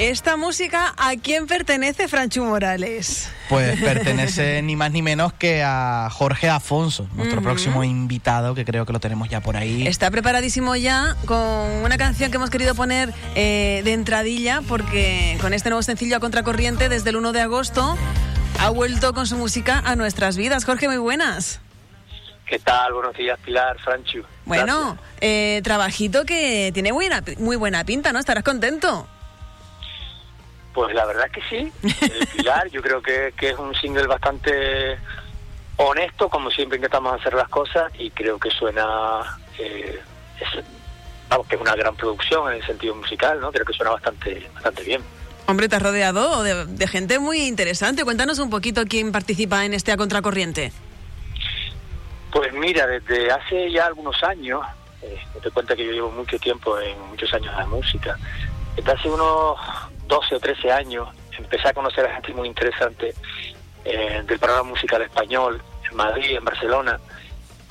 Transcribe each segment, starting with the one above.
¿Esta música a quién pertenece, Franchu Morales? Pues pertenece ni más ni menos que a Jorge Afonso, nuestro próximo invitado, que creo que lo tenemos ya por ahí. Está preparadísimo ya con una canción que hemos querido poner eh, de entradilla, porque con este nuevo sencillo a contracorriente, desde el 1 de agosto, ha vuelto con su música a nuestras vidas. Jorge, muy buenas. ¿Qué tal? Buenos días, Pilar, Franchu. Bueno, eh, trabajito que tiene buena, muy buena pinta, ¿no? ¿Estarás contento? Pues la verdad que sí. El Pilar, yo creo que, es un single bastante honesto, como siempre intentamos hacer las cosas, y creo que suena. Eh, es, vamos, que es una gran producción en el sentido musical, ¿no? Creo que suena bastante, bastante bien. Hombre, te has rodeado de, gente muy interesante. Cuéntanos un poquito quién participa en este A Contracorriente. Pues mira, desde hace ya algunos años, eh, te cuenta que yo llevo mucho tiempo en muchos años de música, desde hace unos 12 o 13 años empecé a conocer a gente muy interesante eh, del programa musical español en Madrid, en Barcelona,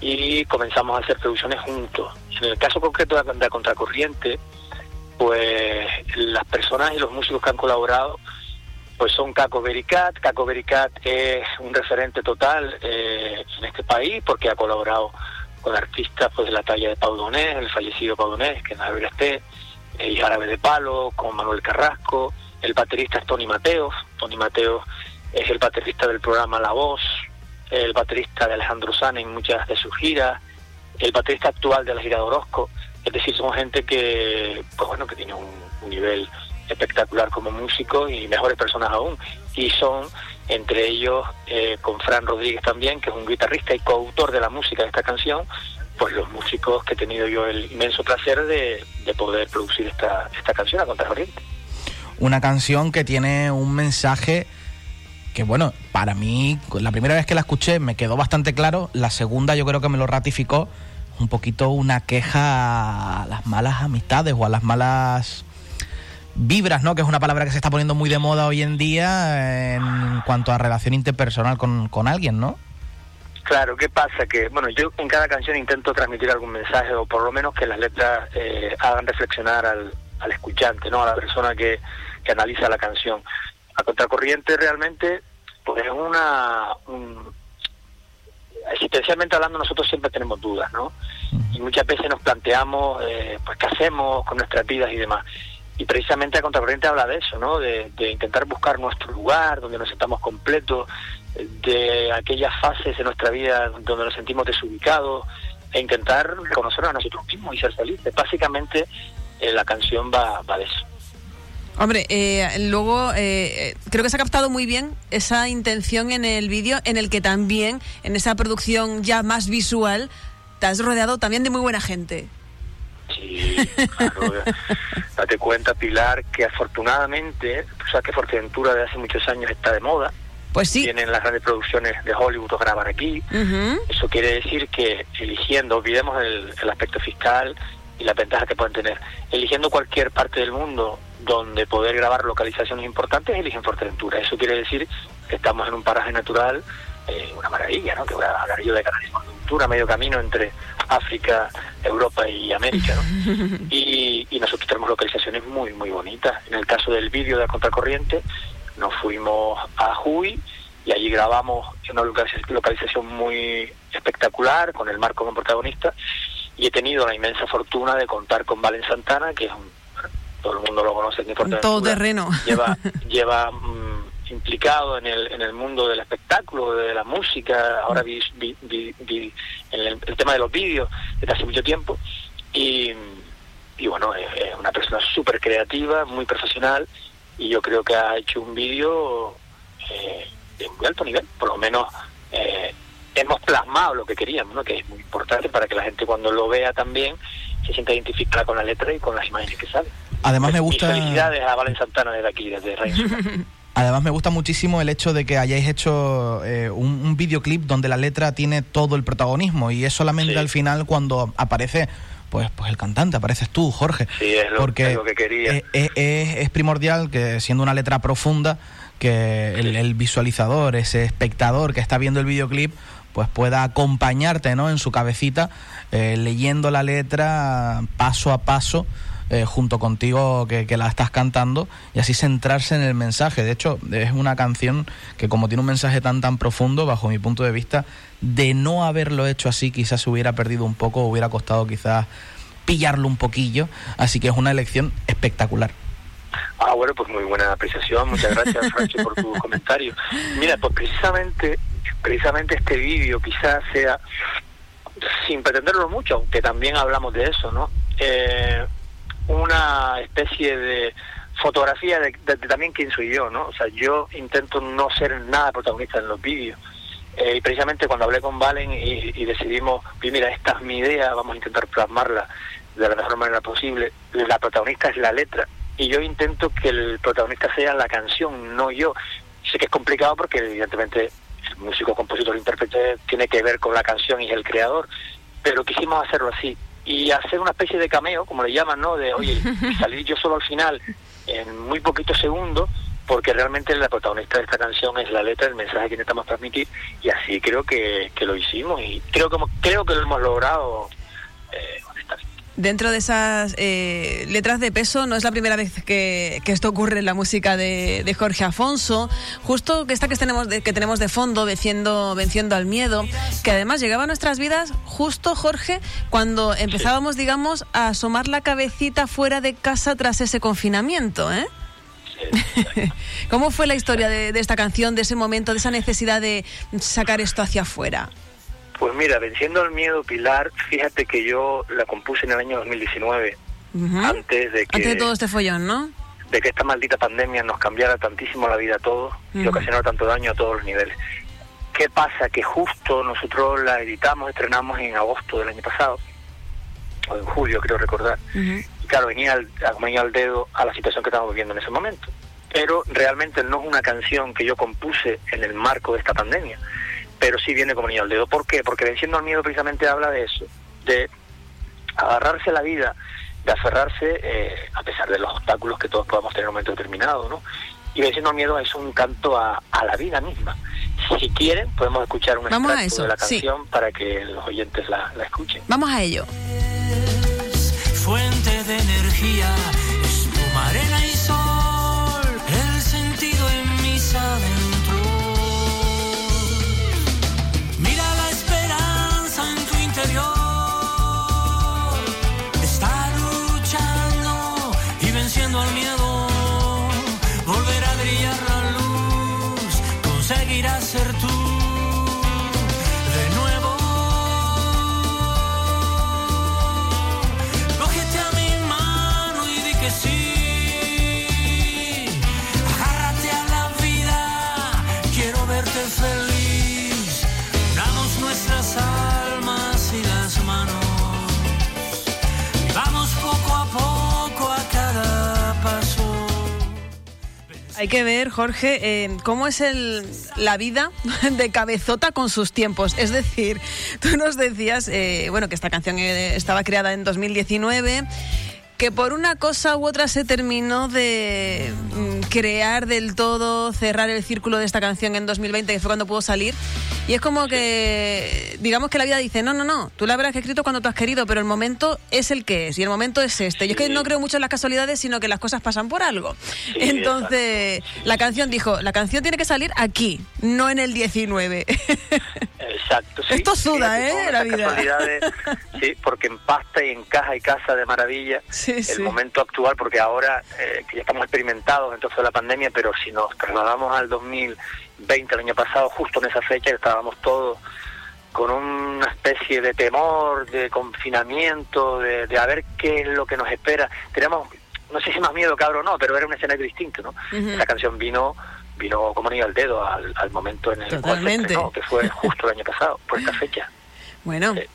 y comenzamos a hacer producciones juntos. En el caso concreto de, de Contracorriente, pues las personas y los músicos que han colaborado pues son Caco Bericat. Caco Bericat es un referente total eh, en este país porque ha colaborado con artistas pues de la talla de Pau Donés, el fallecido Pau Donés, que en la esté, y Árabe de Palo, con Manuel Carrasco, el baterista es Tony Mateos, Tony Mateos es el baterista del programa La Voz, el baterista de Alejandro Sana en muchas de sus giras, el baterista actual de la gira de Orozco, es decir, son gente que, pues bueno, que tiene un, nivel espectacular como músico y mejores personas aún. Y son, entre ellos, eh, con Fran Rodríguez también, que es un guitarrista y coautor de la música de esta canción, pues los músicos que he tenido yo el inmenso placer de, poder producir esta, esta canción a contracorriente. Una canción que tiene un mensaje que bueno, para mí, la primera vez que la escuché me quedó bastante claro, la segunda yo creo que me lo ratificó, un poquito una queja a las malas amistades o a las malas vibras, ¿no? Que es una palabra que se está poniendo muy de moda hoy en día en cuanto a relación interpersonal con, con alguien, ¿no? Claro, ¿qué pasa? Que, bueno, yo en cada canción intento transmitir algún mensaje o por lo menos que las letras eh, hagan reflexionar al, al, escuchante, ¿no? A la persona que, que analiza la canción. A contracorriente realmente, pues es una... existencialmente hablando nosotros siempre tenemos dudas, ¿no? Y muchas veces nos planteamos, eh, pues, qué hacemos con nuestras vidas y demás. Y precisamente a Contracorriente habla de eso, ¿no? De, de, intentar buscar nuestro lugar, donde nos sentamos completos, de aquellas fases de nuestra vida donde nos sentimos desubicados e intentar reconocernos a nosotros mismos y ser felices. Básicamente eh, la canción va, va de eso. Hombre, eh, luego eh, creo que se ha captado muy bien esa intención en el vídeo, en el que también, en esa producción ya más visual, te has rodeado también de muy buena gente. Sí, claro. Date cuenta, Pilar, que afortunadamente, o sea, que Fortentura de hace muchos años está de moda. Pues sí. Tienen las grandes producciones de Hollywood o grabar aquí. Eso quiere decir que eligiendo, olvidemos el, aspecto fiscal y la ventaja que pueden tener, eligiendo cualquier parte del mundo donde poder grabar localizaciones importantes, eligen Fortentura. Eso quiere decir que estamos en un paraje natural, eh, una maravilla, ¿no? Que voy a hablar yo de Canarias, medio camino entre África, Europa y América, ¿no? y, y nosotros tenemos localizaciones muy, muy bonitas. En el caso del vídeo de la contracorriente, nos fuimos a Juy y allí grabamos una localización muy espectacular con el marco como protagonista y he tenido la inmensa fortuna de contar con Valen Santana que es un todo el mundo lo conoce en todo terreno lleva lleva mm, implicado en el en el mundo del espectáculo de la música ahora vi, vi, en el, tema de los vídeos desde hace mucho tiempo y, y bueno es una persona súper creativa muy profesional y yo creo que ha hecho un vídeo eh, de muy alto nivel, por lo menos eh, hemos plasmado lo que queríamos, ¿no? que es muy importante para que la gente cuando lo vea también se sienta identificada con la letra y con las imágenes que salen. Además me gusta... felicidades a Valen Santana desde aquí, desde Rey. Además me gusta muchísimo el hecho de que hayáis hecho eh, un, videoclip donde la letra tiene todo el protagonismo y es solamente al final cuando aparece pues, pues el cantante, apareces tú, Jorge. Sí, es lo, porque que quería. Es, es, primordial que siendo una letra profunda, que el, visualizador, ese espectador que está viendo el videoclip, pues pueda acompañarte ¿no? en su cabecita, eh, leyendo la letra paso a paso. Eh, junto contigo que, que, la estás cantando y así centrarse en el mensaje. De hecho, es una canción que como tiene un mensaje tan tan profundo, bajo mi punto de vista, de no haberlo hecho así quizás se hubiera perdido un poco, hubiera costado quizás pillarlo un poquillo. Así que es una elección espectacular. Ah, bueno, pues muy buena apreciación. Muchas gracias, Franchi, por tu comentario. Mira, pues precisamente, precisamente este vídeo quizás sea, sin pretenderlo mucho, aunque también hablamos de eso, ¿no? Eh, una especie de fotografía de, también quién soy yo, ¿no? O sea, yo intento no ser nada protagonista en los vídeos. Eh, y precisamente cuando hablé con Valen y, decidimos, mira, esta es mi idea, vamos a intentar plasmarla de la mejor manera posible. La protagonista es la letra y yo intento que el protagonista sea la canción, no yo. Sé que es complicado porque evidentemente el músico, compositor, intérprete tiene que ver con la canción y el creador, pero quisimos hacerlo así y hacer una especie de cameo, como le llaman, ¿no? De, oye, salir yo solo al final en muy poquitos segundos porque realmente la protagonista de esta canción es la letra, el mensaje que intentamos transmitir y así creo que, que lo hicimos y creo, como, creo que lo hemos logrado eh, dentro de esas eh, letras de peso, no es la primera vez que, esto ocurre en la música de, Jorge Afonso. Justo que esta que tenemos de, que tenemos de fondo, venciendo, venciendo al miedo, que además llegaba a nuestras vidas justo, Jorge, cuando empezábamos, digamos, a asomar la cabecita fuera de casa tras ese confinamiento, ¿eh? ¿Cómo fue la historia de, de esta canción, de ese momento, de esa necesidad de sacar esto hacia afuera? Mira, Venciendo el Miedo, Pilar, fíjate que yo la compuse en el año 2019, antes de que... Antes de todo este follón, ¿no? De que esta maldita pandemia nos cambiara tantísimo la vida a todos y ocasionara tanto daño a todos los niveles. ¿Qué pasa? Que justo nosotros la editamos, estrenamos en agosto del año pasado, o en julio creo recordar, y claro, venía al, venía al dedo a la situación que estamos viviendo en ese momento. Pero realmente no es una canción que yo compuse en el marco de esta pandemia, pero sí viene como niño al dedo. ¿Por qué? Porque Venciendo al Miedo precisamente habla de eso, de agarrarse a la vida, de aferrarse eh, a pesar de los obstáculos que todos podamos tener en un momento determinado, ¿no? Y Venciendo al Miedo es un canto a, la vida misma. Si quieren, podemos escuchar un extracto de la canción para que los oyentes la, la escuchen. Vamos a ello. Fuente de energía, Hay que ver, Jorge, eh, cómo es el, la vida de Cabezota con sus tiempos. Es decir, tú nos decías, eh, bueno, que esta canción eh, estaba creada en 2019 que por una cosa u otra se terminó de mm, crear del todo, cerrar el círculo de esta canción en 2020, que fue cuando pudo salir. Y es como que, digamos que la vida dice, no, no, no, tú la habrás escrito cuando tú has querido, pero el momento es el que es y el momento es este. Y es que no creo mucho en las casualidades, sino que las cosas pasan por algo. Entonces, la canción dijo, la canción tiene que salir aquí, no en el 19. Exacto. Sí. Esto suda, ¿eh? La vida. sí, porque empasta y encaja y casa de maravilla el momento actual, porque ahora eh, que ya estamos experimentados en de la pandemia, pero si nos trasladamos al 2020, el año pasado, justo en esa fecha, estábamos todos con una especie de temor, de confinamiento, de, de a ver qué es lo que nos espera. Tenemos, no sé si más miedo, cabrón, no, pero era un escenario distinto, ¿no? Esa canción vino vino como niño al dedo al, momento en el cual que fue justo el año pasado, por esta fecha. Bueno, eh,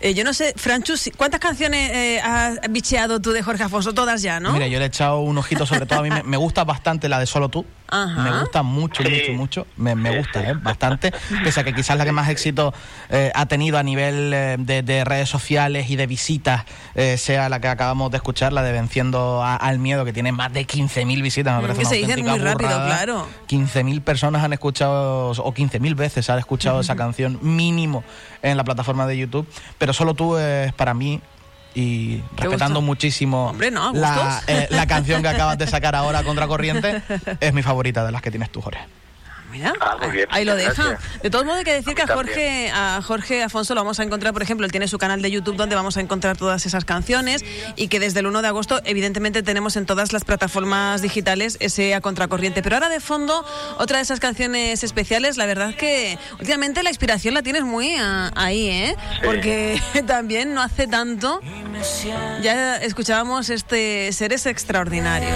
yo no sé, Franchus, ¿cuántas canciones eh, has bicheado tú de Jorge Afonso? Todas ya, ¿no? Mira, yo le he echado un ojito sobre todo. A mí me, gusta bastante la de Solo tú. Me gusta mucho, mucho, mucho. Me, gusta, ¿eh? Bastante. Pese a que quizás la que más éxito eh, ha tenido a nivel de, redes sociales y de visitas sea la que acabamos de escuchar, la de Venciendo al Miedo, que tiene más de 15.000 visitas. Me parece que se dicen muy rápido, claro. 15.000 personas han escuchado, o 15.000 veces han escuchado esa canción mínimo en la plataforma de YouTube. Pero solo tú es para mí y respetando muchísimo Hombre, no, la, eh, la canción que acabas de sacar ahora, Contracorriente, es mi favorita de las que tienes tú, Jorge. Mira, Ah, muy bien, ahí lo deja. gracias. De todos modos hay que decir A que a Jorge, a Jorge Afonso lo vamos a encontrar, por ejemplo, él tiene su canal de YouTube donde vamos a encontrar todas esas canciones y que desde el 1 de agosto evidentemente tenemos en todas las plataformas digitales ese a contracorriente. Pero ahora de fondo, otra de esas canciones especiales, la verdad que últimamente la inspiración la tienes muy ah, ahí, ¿eh? Sí. Porque también no hace tanto ya escuchábamos este Seres Extraordinarios.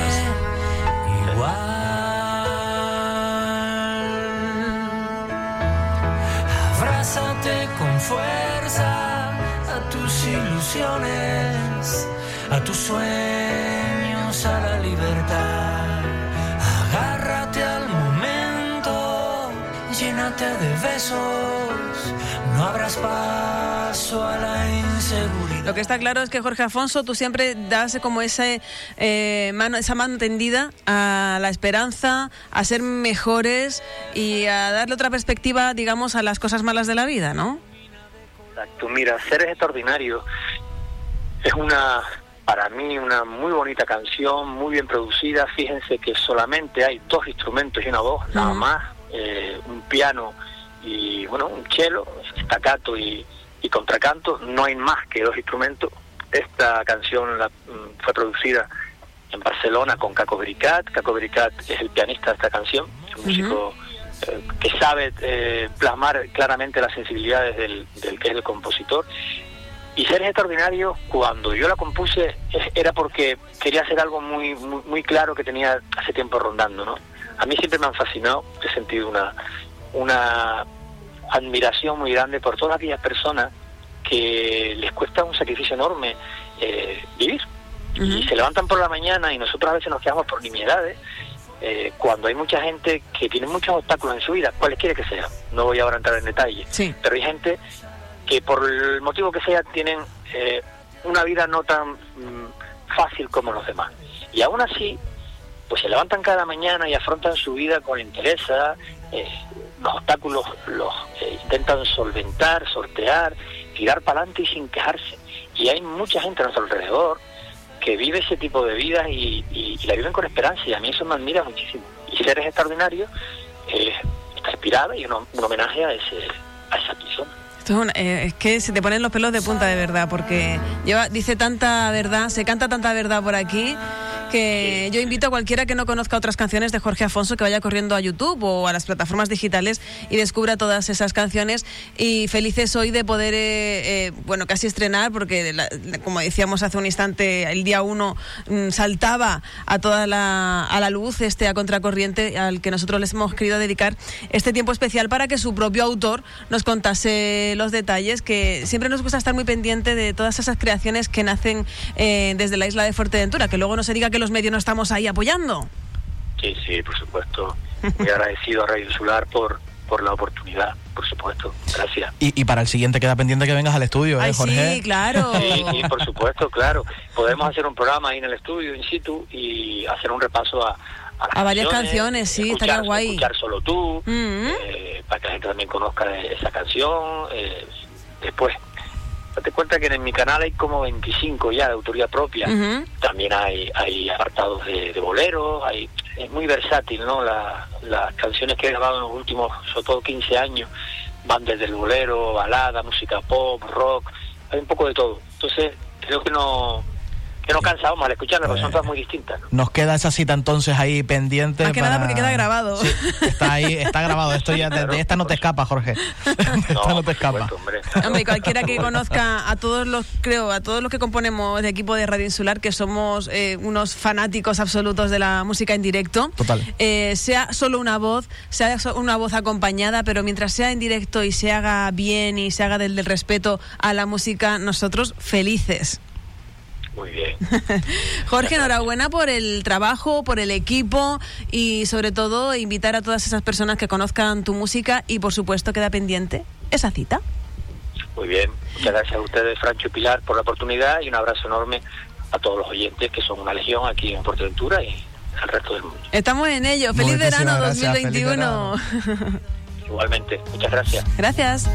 Abrázate ilusiones, a tus sueños, a la libertad. Agárrate al momento, llénate de besos, no abras paso a la inseguridad. Lo que está claro es que Jorge Afonso, tú siempre das como ese, eh, mano, esa mano tendida a la esperanza, a ser mejores y a darle otra perspectiva, digamos, a las cosas malas de la vida, ¿no? Exacto, mira, Seres Extraordinarios es una, para mí, una muy bonita canción, muy bien producida. Fíjense que solamente hay dos instrumentos y una voz, nada más, eh, un piano y, bueno, un cello, staccato y, y contracanto. No hay más que dos instrumentos. Esta canción la- mm, fue producida en Barcelona con Caco Bericat. Caco Bericat es el pianista de esta canción, es un músico eh, que sabe eh, plasmar claramente las sensibilidades del, del que es el compositor. Y Seres Extraordinarios, cuando yo la compuse, era porque quería hacer algo muy, muy, muy claro que tenía hace tiempo rondando, ¿no? A mí siempre me han fascinado, he sentido una, una admiración muy grande por todas aquellas personas que les cuesta un sacrificio enorme eh, vivir. Y se levantan por la mañana y nosotros a veces nos quedamos por nimiedades eh, cuando hay mucha gente que tiene muchos obstáculos en su vida, cualesquiera que sea. No voy ahora a entrar en detalle. Sí. Pero hay gente que por el motivo que sea tienen eh, una vida no tan mm, fácil como los demás. Y aún así, pues se levantan cada mañana y afrontan su vida con interés, eh, los obstáculos los eh, intentan solventar, sortear, tirar para adelante y sin quejarse. Y hay mucha gente a nuestro alrededor que vive ese tipo de vida y, y- la viven con esperanza y a mí eso me admira muchísimo. Y Seres Extraordinarios eh, está inspirada y un, un homenaje a, ese, a esa persona. Esto eh, es que se te ponen los pelos de punta de verdad, porque dice tanta verdad, se canta tanta verdad por aquí, que yo invito a cualquiera que no conozca otras canciones de Jorge Afonso que vaya corriendo a YouTube o a las plataformas digitales y descubra todas esas canciones. Y felices hoy de poder, eh, eh, bueno, casi estrenar, porque la- como decíamos hace un instante, el día uno mm, saltaba a toda la, a la luz este a contracorriente al que nosotros les hemos querido dedicar este tiempo especial para que su propio autor nos contase los detalles, que siempre nos gusta estar muy pendiente de todas esas creaciones que nacen eh, desde la isla de Fuerteventura, que luego no se diga que los medios no estamos ahí apoyando. Sí, sí, por supuesto. Muy agradecido a Radio Insular por, por la oportunidad, por supuesto. Gracias. Y, y para el siguiente queda pendiente que vengas al estudio, ¿eh, Ay, Jorge? sí, claro. Sí, sí, por supuesto, claro. Podemos hacer un programa ahí en el estudio, in situ, y hacer un repaso a, a, A varias canciones, sí, escuchar, estaría guay. Escuchar solo tú, Mm. eh, para que la gente también conozca esa canción. eh, después, date cuenta que en mi canal hay como 25 ya de autoría propia. También hay, hay apartados de, de boleros, hay, es muy versátil, ¿no? La- las canciones que he grabado en los últimos, sobre todo 15 años, van desde el bolero, balada, música pop, rock, hay un poco de todo. Entonces, creo que no que no cansábamos al escucharlas, porque son todas muy distintas. ¿no? Nos queda esa cita entonces ahí pendiente. Más que nada para- porque queda grabado. Sí, está ahí, está grabado. Esto ya, de, de esta no te escapa, Jorge. De esta no te escapa. supuesto, hombre. Cualquiera que conozca a todos los, creo, a todos los que componemos de equipo de Radio Insular, que somos eh, unos fanáticos absolutos de la música en directo. Total. Eh, sea solo una voz, sea una voz acompañada, pero mientras sea en directo y se haga bien y se haga del, del respeto a la música, nosotros felices. Muy bien. Jorge, enhorabuena por el trabajo, por el equipo y sobre todo invitar a todas esas personas que conozcan tu música y por supuesto queda pendiente esa cita. Muy bien. Muchas gracias a ustedes, Francho y Pilar, por la oportunidad y un abrazo enorme a todos los oyentes que son una legión aquí en Fuerteventura y al resto del mundo. Estamos en ello. Feliz Muchísimas verano gracias, feliz 2021. Igualmente, muchas gracias. Gracias.